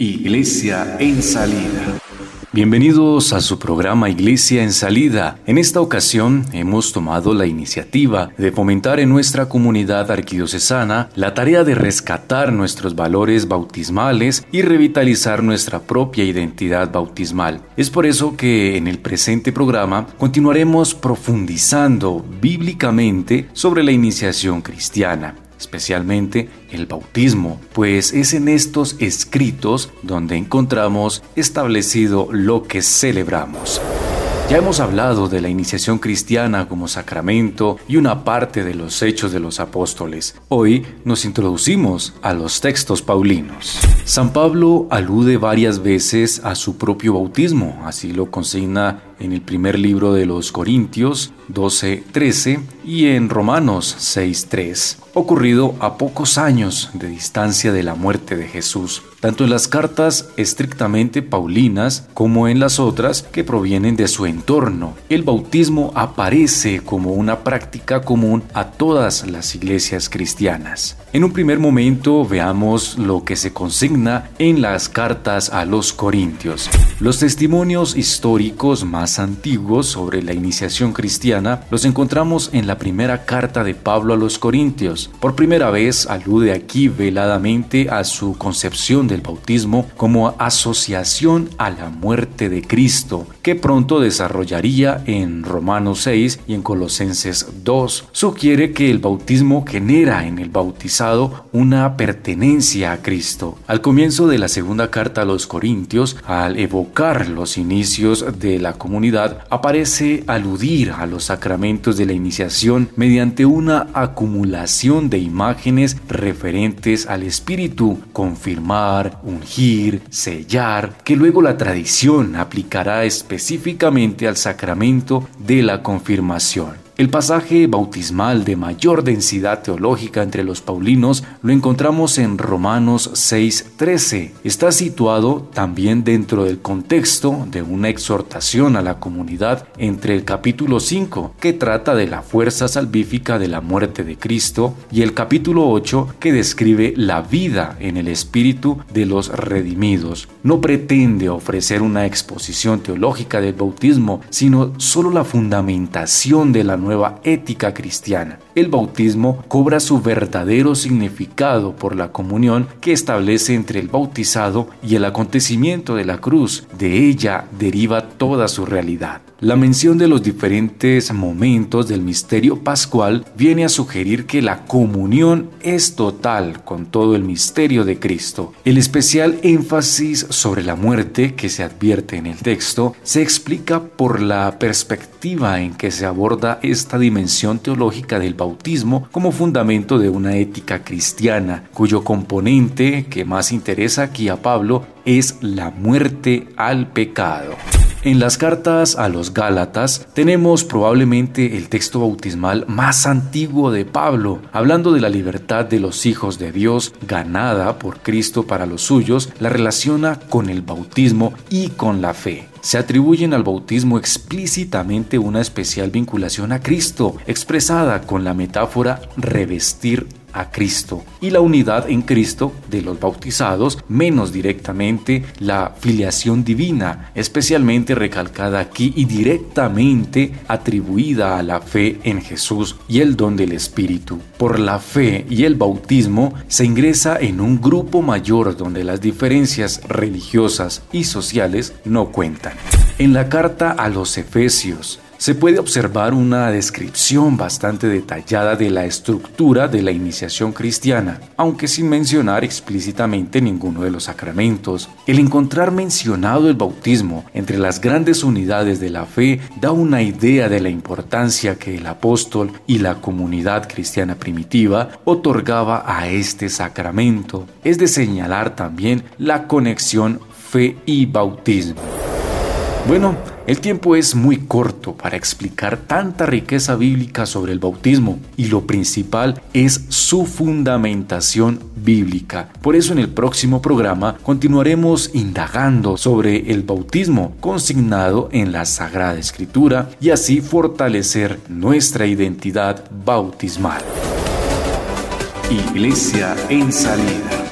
Iglesia en salida. Bienvenidos a su programa Iglesia en salida. En esta ocasión hemos tomado la iniciativa de fomentar en nuestra comunidad arquidiocesana la tarea de rescatar nuestros valores bautismales y revitalizar nuestra propia identidad bautismal. Es por eso que en el presente programa continuaremos profundizando bíblicamente sobre la iniciación cristiana especialmente el bautismo, pues es en estos escritos donde encontramos establecido lo que celebramos. Ya hemos hablado de la iniciación cristiana como sacramento y una parte de los hechos de los apóstoles. Hoy nos introducimos a los textos paulinos. San Pablo alude varias veces a su propio bautismo, así lo consigna en el primer libro de los Corintios 12:13 y en Romanos 6:3, ocurrido a pocos años de distancia de la muerte de Jesús, tanto en las cartas estrictamente paulinas como en las otras que provienen de su entorno. El bautismo aparece como una práctica común a todas las iglesias cristianas. En un primer momento veamos lo que se consigna en las cartas a los Corintios. Los testimonios históricos más antiguos sobre la iniciación cristiana los encontramos en la primera carta de Pablo a los Corintios. Por primera vez alude aquí veladamente a su concepción del bautismo como asociación a la muerte de Cristo, que pronto desarrollaría en Romanos 6 y en Colosenses 2. Sugiere que el bautismo genera en el bautizado una pertenencia a Cristo. Al comienzo de la segunda carta a los Corintios, al evocar los inicios de la comunidad, aparece aludir a los sacramentos de la iniciación mediante una acumulación de imágenes referentes al Espíritu, confirmar, ungir, sellar, que luego la tradición aplicará específicamente al sacramento de la confirmación. El pasaje bautismal de mayor densidad teológica entre los paulinos lo encontramos en Romanos 6:13. Está situado también dentro del contexto de una exhortación a la comunidad entre el capítulo 5, que trata de la fuerza salvífica de la muerte de Cristo, y el capítulo 8, que describe la vida en el espíritu de los redimidos. No pretende ofrecer una exposición teológica del bautismo, sino solo la fundamentación de la nueva ética cristiana. El bautismo cobra su verdadero significado por la comunión que establece entre el bautizado y el acontecimiento de la cruz. De ella deriva toda su realidad. La mención de los diferentes momentos del misterio pascual viene a sugerir que la comunión es total con todo el misterio de Cristo. El especial énfasis sobre la muerte que se advierte en el texto se explica por la perspectiva en que se aborda esta dimensión teológica del bautismo como fundamento de una ética cristiana, cuyo componente que más interesa aquí a Pablo es la muerte al pecado. En las cartas a los Gálatas tenemos probablemente el texto bautismal más antiguo de Pablo, hablando de la libertad de los hijos de Dios ganada por Cristo para los suyos, la relaciona con el bautismo y con la fe. Se atribuyen al bautismo explícitamente una especial vinculación a Cristo, expresada con la metáfora revestir a Cristo y la unidad en Cristo de los bautizados, menos directamente la filiación divina, especialmente recalcada aquí y directamente atribuida a la fe en Jesús y el don del Espíritu. Por la fe y el bautismo se ingresa en un grupo mayor donde las diferencias religiosas y sociales no cuentan. En la carta a los Efesios, se puede observar una descripción bastante detallada de la estructura de la iniciación cristiana, aunque sin mencionar explícitamente ninguno de los sacramentos. El encontrar mencionado el bautismo entre las grandes unidades de la fe da una idea de la importancia que el apóstol y la comunidad cristiana primitiva otorgaba a este sacramento. Es de señalar también la conexión fe y bautismo. Bueno, el tiempo es muy corto para explicar tanta riqueza bíblica sobre el bautismo y lo principal es su fundamentación bíblica. Por eso en el próximo programa continuaremos indagando sobre el bautismo consignado en la Sagrada Escritura y así fortalecer nuestra identidad bautismal. Iglesia en salida.